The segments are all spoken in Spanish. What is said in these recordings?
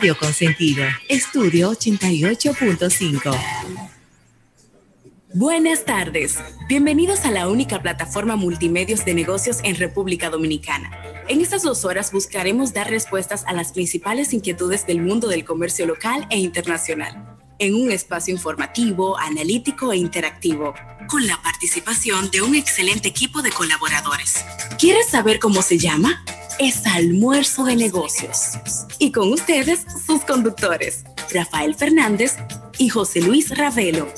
Radio Consentido, Estudio 88.5. Buenas tardes. Bienvenidos a la única plataforma multimedios de negocios en República Dominicana. En estas dos horas buscaremos dar respuestas a las principales inquietudes del mundo del comercio local e internacional, en un espacio informativo, analítico e interactivo, con la participación de un excelente equipo de colaboradores. ¿Quieres saber cómo se llama? Es Almuerzo de Negocios. Y con ustedes, sus conductores, Rafael Fernández y José Luis Ravelo.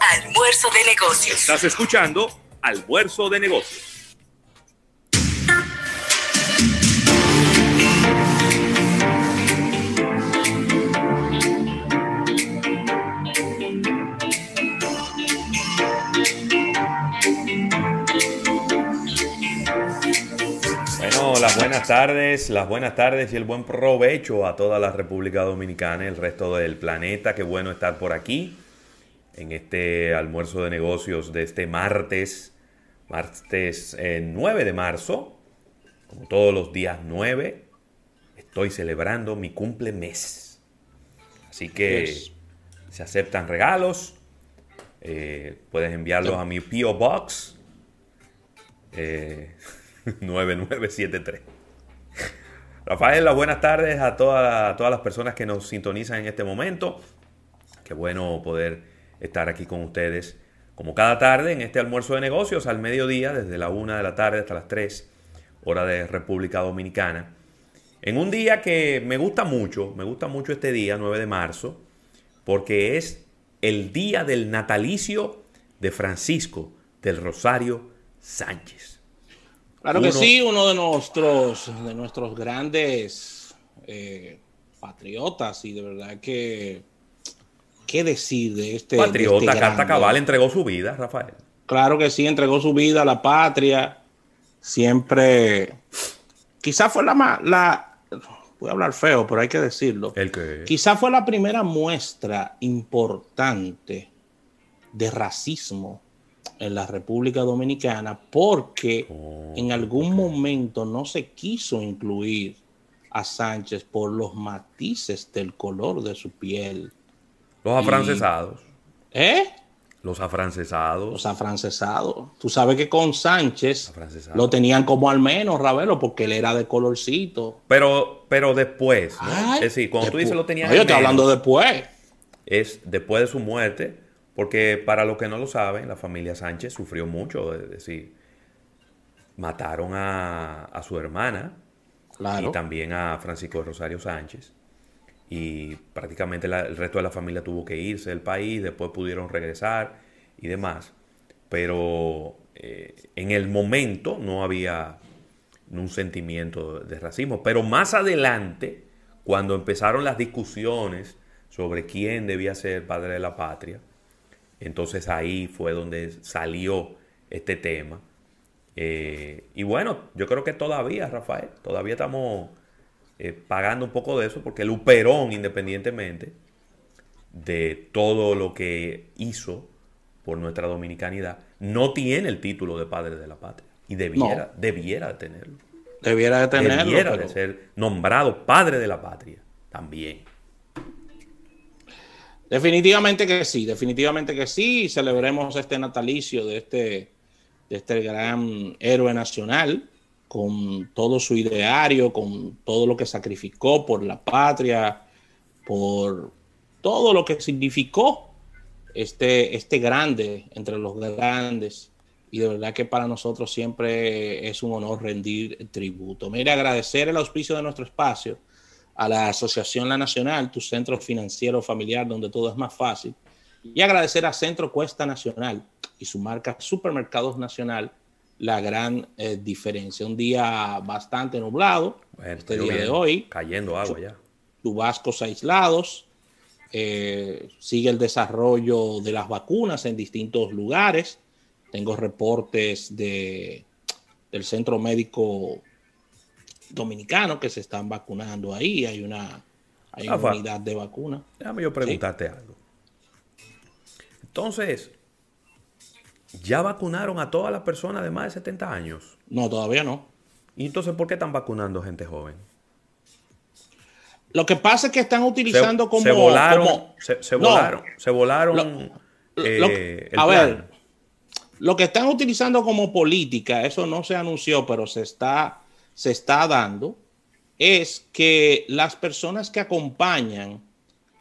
Almuerzo de Negocios. Estás escuchando Almuerzo de Negocios. Buenas tardes, las buenas tardes y el buen provecho a toda la República Dominicana y el resto del planeta. Qué bueno estar por aquí en este almuerzo de negocios de este martes, martes 9 eh, de marzo. Como todos los días 9, estoy celebrando mi cumple mes. Así que se aceptan regalos. Eh, puedes enviarlos a mi P.O. Box. Eh, 9973. Rafael, buenas tardes a, todas las personas que nos sintonizan en este momento. Qué bueno poder estar aquí con ustedes como cada tarde en este almuerzo de negocios al mediodía, desde la 1 de la tarde hasta las 3, hora de República Dominicana. En un día que me gusta mucho, me gusta mucho este día, 9 de marzo, porque es el día del natalicio de Francisco del Rosario Sánchez. Claro que sí, uno de nuestros, de nuestros grandes eh, patriotas y de verdad que qué decir de este patriota este Carta Cabal entregó su vida, Rafael. Claro que sí, entregó su vida a la patria. Siempre, quizás fue la la voy a hablar feo, pero hay que decirlo. El que quizás fue la primera muestra importante de racismo en la República Dominicana porque oh, en algún momento no se quiso incluir a Sánchez por los matices del color de su piel. Los afrancesados. ¿Eh? Los afrancesados. Los afrancesados. Tú sabes que con Sánchez lo tenían como al menos, Ravelo, porque él era de colorcito. Pero, pero después, es decir, cuando tú dices lo tenían. yo estoy hablando después. Es después de su muerte porque para los que no lo saben, la familia Sánchez sufrió mucho, es decir, mataron a, su hermana y también a Francisco de Rosario Sánchez. Y prácticamente el resto de la familia tuvo que irse del país, después pudieron regresar y demás. Pero eh, en el momento no había un sentimiento de racismo. Pero más adelante, cuando empezaron las discusiones sobre quién debía ser padre de la patria, entonces ahí fue donde salió este tema. Eh, y bueno, yo creo que todavía, Rafael, todavía estamos eh, pagando un poco de eso porque el Uperón, independientemente de todo lo que hizo por nuestra dominicanidad, no tiene el título de padre de la patria. Y debiera, debiera de tenerlo. Debiera de tenerlo. Debiera de ser nombrado padre de la patria también. Definitivamente que sí, definitivamente que sí. Celebremos este natalicio de este, de este gran héroe nacional con todo su ideario, con todo lo que sacrificó por la patria, por todo lo que significó este, este grande entre los grandes. Y de verdad que para nosotros siempre es un honor rendir tributo. Mire, agradecer el auspicio de nuestro espacio a la Asociación La Nacional, tu centro financiero familiar donde todo es más fácil, y agradecer a Centro Cuesta Nacional y su marca Supermercados Nacional la gran eh, diferencia. Un día bastante nublado, este día de hoy. Cayendo agua ya. Chubascos aislados. Eh, sigue el desarrollo de las vacunas en distintos lugares. Tengo reportes de, del Centro Médico dominicanos que se están vacunando ahí. Hay una, hay unidad de vacuna. Déjame yo preguntarte algo. Entonces, ¿ya vacunaron a todas las personas de más de 70 años? No, todavía no. ¿Y entonces por qué están vacunando gente joven? Lo que pasa es que están utilizando como. Se volaron. se, volaron. se volaron. Eh, a ver, lo que están utilizando como política, eso no se anunció, pero se está, se está dando, es que las personas que acompañan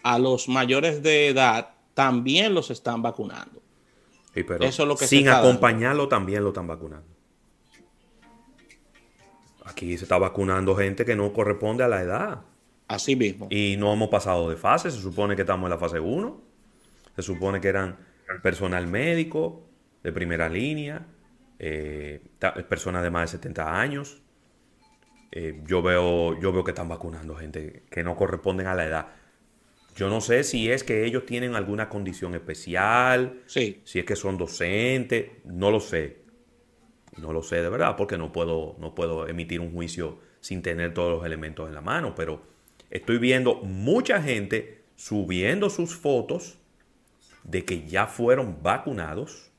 a los mayores de edad también los están vacunando. eso es lo que sin acompañarlo también lo están vacunando. Aquí se está vacunando gente que no corresponde a la edad. Así mismo. Y no hemos pasado de fase, se supone que estamos en la fase 1. Se supone que eran personal médico de primera línea, eh, personas de más de 70 años. Eh, yo, veo, yo veo que están vacunando gente que no corresponden a la edad. Yo no sé si es que ellos tienen alguna condición especial, sí. si es que son docentes, no lo sé. No lo sé de verdad porque no puedo, no puedo emitir un juicio sin tener todos los elementos en la mano, pero estoy viendo mucha gente subiendo sus fotos de que ya fueron vacunados,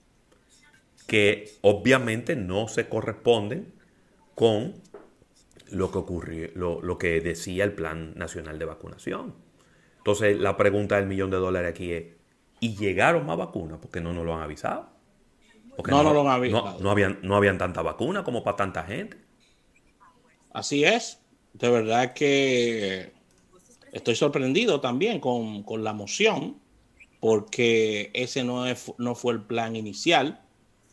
que obviamente no se corresponden con lo que ocurrió, lo que decía el Plan Nacional de Vacunación. Entonces, la pregunta del millón de dólares aquí es, ¿y llegaron más vacunas? Porque no nos lo han avisado. Porque no, no, lo han avisado. No, habían, no habían tanta vacuna como para tanta gente. Así es. De verdad que estoy sorprendido también con, la moción, porque ese no, es, no fue el plan inicial.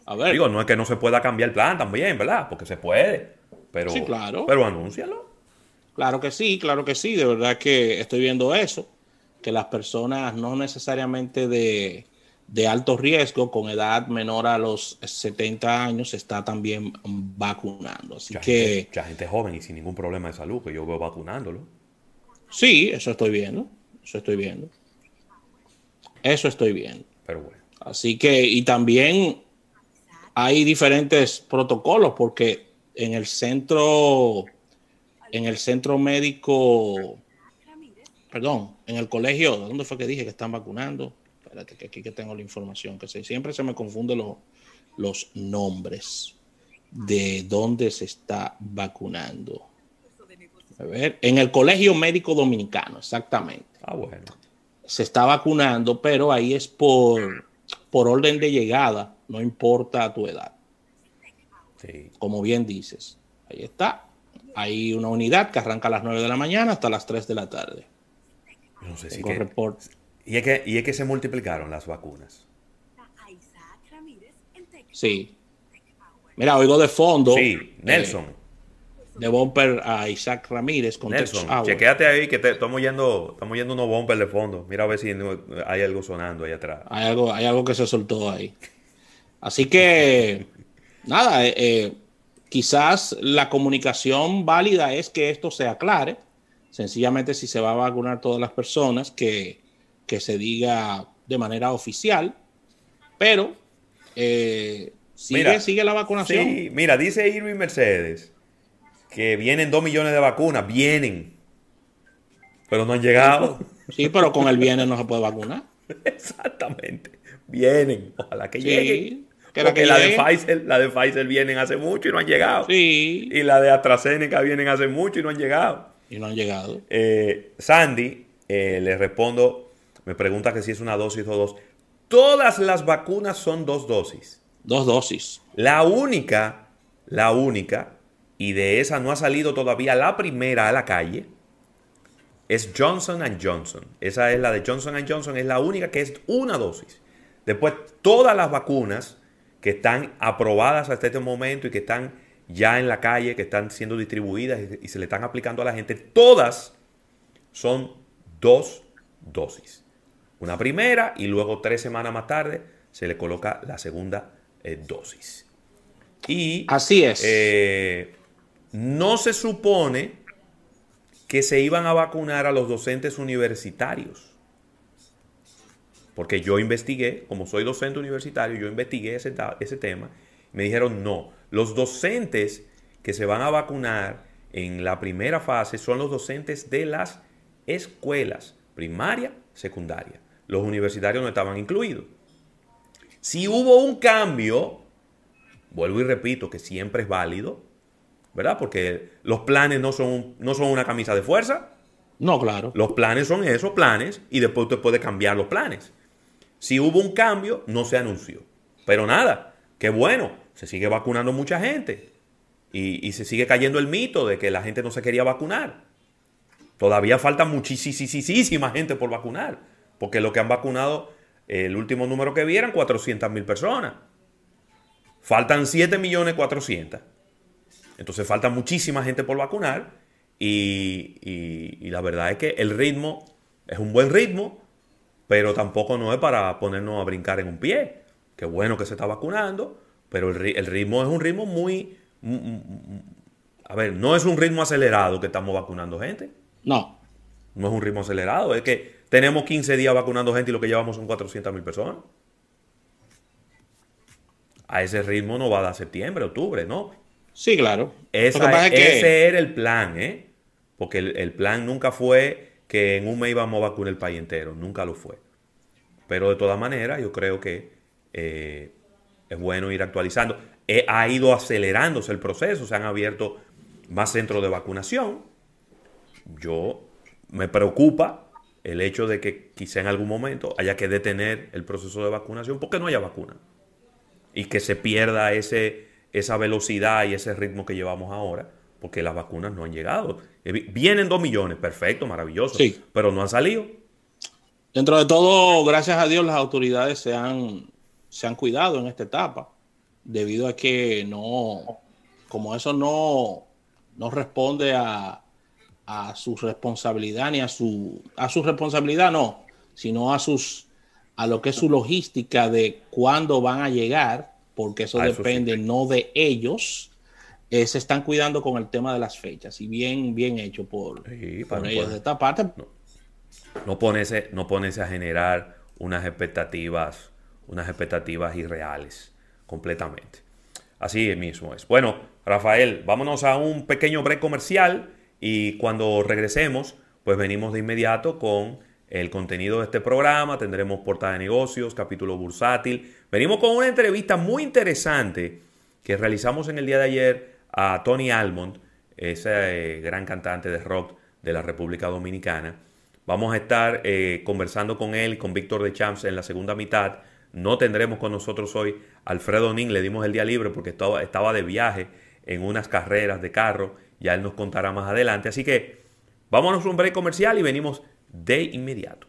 A ver. Digo, no es que no se pueda cambiar el plan también, ¿verdad? Porque se puede. Pero, sí, claro. Pero anúncialo. Claro que sí, claro que sí. De verdad que estoy viendo eso que las personas no necesariamente de, alto riesgo, con edad menor a los 70 años, se está también vacunando. Así que. Gente, gente joven y sin ningún problema de salud, que yo veo vacunándolo. Sí, eso estoy viendo. Eso estoy viendo. Eso estoy viendo. Pero bueno. Así que, y también hay diferentes protocolos, porque en el centro, en el centro médico perdón, en el colegio, ¿dónde fue que dije que están vacunando? Espérate, que aquí que tengo la información, que siempre se me confunden los nombres de dónde se está vacunando. A ver, en el Colegio Médico Dominicano, exactamente. Ah, bueno. Se está vacunando, pero ahí es por, por orden de llegada, no importa tu edad. Sí. Como bien dices, ahí está. Hay una unidad que arranca a las 9 de la mañana hasta las 3 de la tarde. No sé si que, y, es que, y es que se multiplicaron las vacunas. Sí. Mira, oigo de fondo. Sí, eh, Nelson. de bumper a Isaac Ramírez con Nelson, chequéate ahí que estamos yendo, estamos yendo unos bumpers de fondo. Mira a ver si hay algo sonando ahí atrás. Hay algo, hay algo que se soltó ahí. Así que, nada, eh, eh, quizás la comunicación válida es que esto se aclare Sencillamente si se va a vacunar todas las personas, que, se diga de manera oficial, pero eh, sigue, sigue la vacunación. Sí, mira, dice Irving Mercedes que vienen dos millones de vacunas, vienen, pero no han llegado. Sí, pero con el vienen no se puede vacunar. Exactamente, vienen, ojalá que lleguen. Que la, de Pfizer, la de Pfizer vienen hace mucho y no han llegado. Sí. Y la de AstraZeneca vienen hace mucho y no han llegado. Y no han llegado. Eh, Sandy, eh, le respondo, me pregunta que si es una dosis o dos. Todas las vacunas son dos dosis. Dos dosis. La única, la única, y de esa no ha salido todavía la primera a la calle, es Johnson Johnson. Esa es la de Johnson Johnson, es la única que es una dosis. Después, todas las vacunas que están aprobadas hasta este momento y que están ya en la calle que están siendo distribuidas y, se le están aplicando a la gente, todas son dos dosis. Una primera y luego tres semanas más tarde se le coloca la segunda eh, dosis. Y así es. Eh, no se supone que se iban a vacunar a los docentes universitarios. Porque yo investigué, como soy docente universitario, yo investigué ese, ese tema. Me dijeron no, los docentes que se van a vacunar en la primera fase son los docentes de las escuelas primaria, secundaria. Los universitarios no estaban incluidos. Si hubo un cambio, vuelvo y repito que siempre es válido, ¿verdad? Porque los planes no son, no son una camisa de fuerza. No, claro. Los planes son esos planes y después usted puede cambiar los planes. Si hubo un cambio, no se anunció. Pero nada, qué bueno, se sigue vacunando mucha gente y, se sigue cayendo el mito de que la gente no se quería vacunar. Todavía falta muchísima gente por vacunar, porque lo que han vacunado, el último número que vi eran 400 mil personas. Faltan 7 millones 400. Entonces falta muchísima gente por vacunar y, la verdad es que el ritmo es un buen ritmo, pero tampoco no es para ponernos a brincar en un pie. Qué bueno que se está vacunando, pero el, el ritmo es un ritmo muy... A ver, no es un ritmo acelerado que estamos vacunando gente. No. No es un ritmo acelerado, es que tenemos 15 días vacunando gente y lo que llevamos son 400 mil personas. A ese ritmo no va a dar septiembre, octubre, ¿no? Sí, claro. Ese era el plan, ¿eh? Porque el, plan nunca fue que en un mes íbamos a vacunar el país entero, nunca lo fue. Pero de todas maneras, yo creo que eh, es bueno ir actualizando. ha ido acelerándose el proceso, se han abierto más centros de vacunación yo me preocupa el hecho de que quizá en algún momento haya que detener el proceso de vacunación porque no haya vacuna. Y que se pierda ese, esa velocidad y ese ritmo que llevamos ahora, porque las vacunas no han llegado. Vienen dos millones, perfecto, maravilloso, pero no han salido. Dentro de todo, gracias a Dios, las autoridades se han, se han cuidado en esta etapa, debido a que no, como eso no, no responde a, a su responsabilidad, ni a su, a su responsabilidad no, sino a sus, a lo que es su logística de cuándo van a llegar, porque eso, depende no de ellos, eh, se están cuidando con el tema de las fechas y bien, bien hecho por, ellos de esta parte. No, no ponerse, no a generar unas expectativas, unas expectativas irreales completamente. Así mismo es. Bueno, Rafael, vámonos a un pequeño break comercial y cuando regresemos, pues venimos de inmediato con el contenido de este programa, tendremos portada de negocios, capítulo bursátil. Venimos con una entrevista muy interesante que realizamos en el día de ayer a Tony Almond, ese eh, gran cantante de rock de la República Dominicana. Vamos a estar eh, conversando con él, con Víctor de Champs en la segunda mitad. No tendremos con nosotros hoy Alfredo Nin, le dimos el día libre porque estaba, estaba de viaje en unas carreras de carro ya él nos contará más adelante. Así que vámonos a un break comercial y venimos de inmediato.